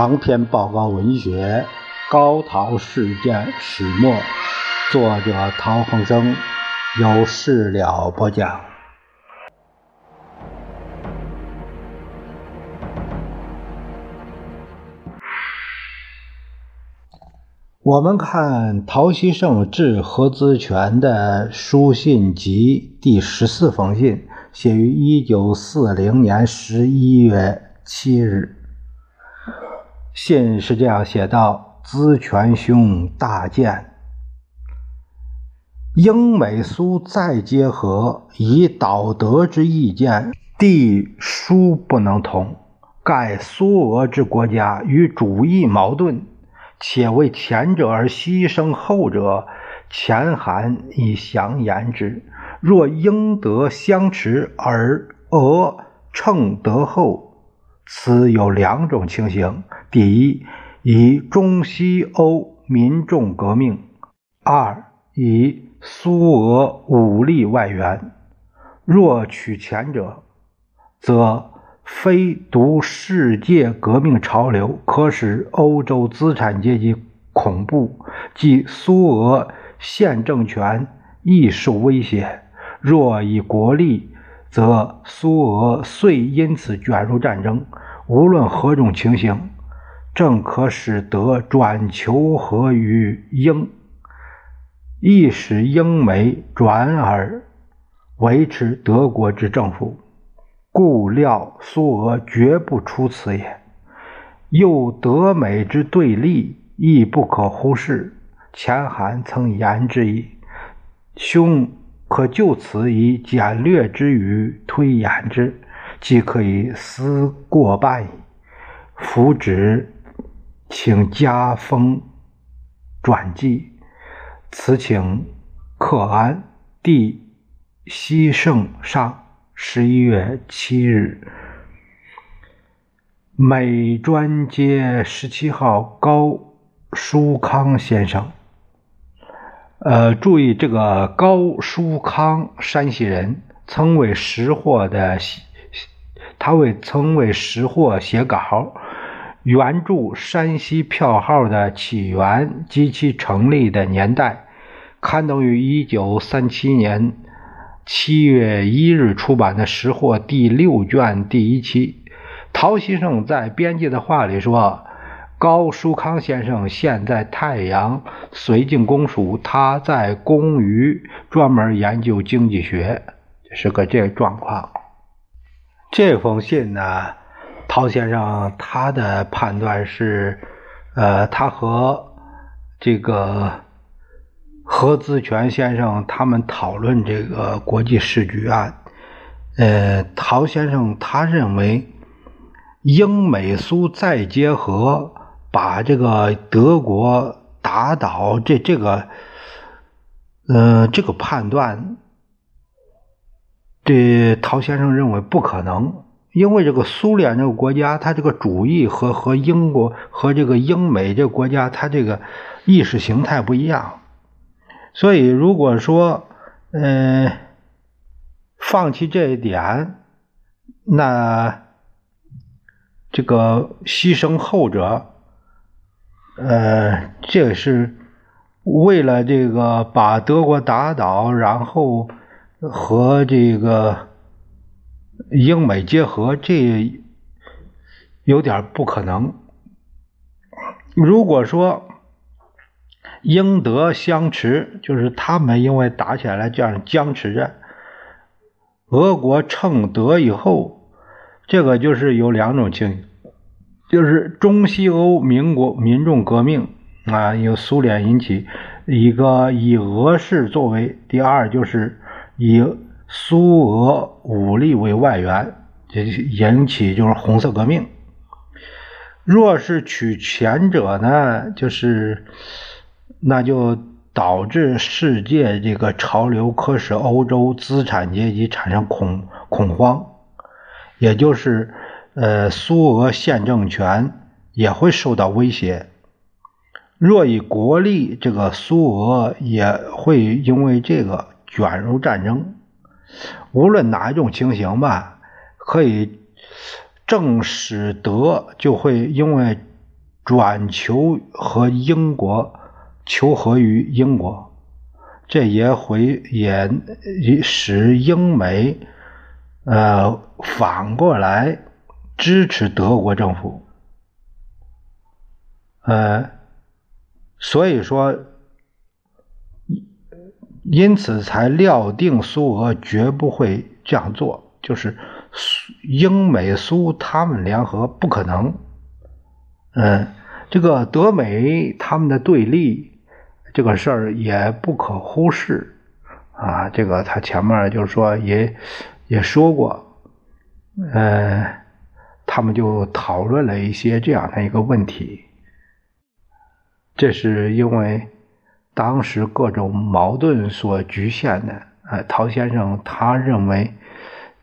长篇报告文学《高陶事件始末》，作者陶恒生，由事了播讲。我们看陶希圣致何资权的书信集第十四封信，写于一九四零年十一月七日。信是这样写道：“资权兄大见，英美苏再结合，以道德之意见，地殊不能同。盖苏俄之国家与主义矛盾。”且为前者而牺牲后者，前韩以详言之。若英德相持而俄乘德后，此有两种情形：第一，以中西欧民众革命；二，以苏俄武力外援。若取前者，则。非独世界革命潮流可使欧洲资产阶级恐怖，即苏俄现政权亦受威胁。若以国力，则苏俄遂因此卷入战争。无论何种情形，正可使德转求和于英，亦使英美转而维持德国之政府。故料苏俄绝不出此也。又德美之对立亦不可忽视。前韩曾言之矣。兄可就此以简略之语推演之，即可以思过半矣。夫旨，请加封转寄。此请克安弟西圣上。十一月七日，美专街十七号高书康先生。呃，注意这个高书康，山西人，曾为识货的，他为曾为识货写稿，原著山西票号的起源及其成立的年代，刊登于一九三七年。七月一日出版的《识货》第六卷第一期，陶希圣在编辑的话里说：“高书康先生现在太阳绥靖公署，他在公余专门研究经济学，是个这状况。”这封信呢，陶先生他的判断是，呃，他和这个。何资权先生他们讨论这个国际时局啊，呃，陶先生他认为英美苏再结合，把这个德国打倒，这这个，呃，这个判断，这陶先生认为不可能，因为这个苏联这个国家，它这个主义和和英国和这个英美这个国家，它这个意识形态不一样。所以，如果说，嗯，放弃这一点，那这个牺牲后者，呃，这是为了这个把德国打倒，然后和这个英美结合，这有点不可能。如果说，英德相持，就是他们因为打起来这样僵持着。俄国乘德以后，这个就是有两种情形，就是中西欧民国民众革命啊，由苏联引起一个以俄式作为，第二就是以苏俄武力为外援，引起就是红色革命。若是取前者呢，就是。那就导致世界这个潮流，可使欧洲资产阶级产生恐恐慌，也就是呃，苏俄现政权也会受到威胁。若以国力，这个苏俄也会因为这个卷入战争。无论哪一种情形吧，可以正使德就会因为转求和英国求和于英国，这也会也使英美呃反过来支持德国政府，呃，所以说，因此才料定苏俄绝不会这样做，就是苏英美苏他们联合不可能，嗯。这个德美他们的对立，这个事儿也不可忽视啊。这个他前面就是说也也说过，呃，他们就讨论了一些这样的一个问题。这是因为当时各种矛盾所局限的。呃，陶先生他认为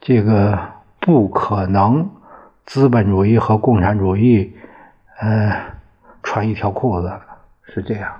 这个不可能，资本主义和共产主义，呃。穿一条裤子，是这样。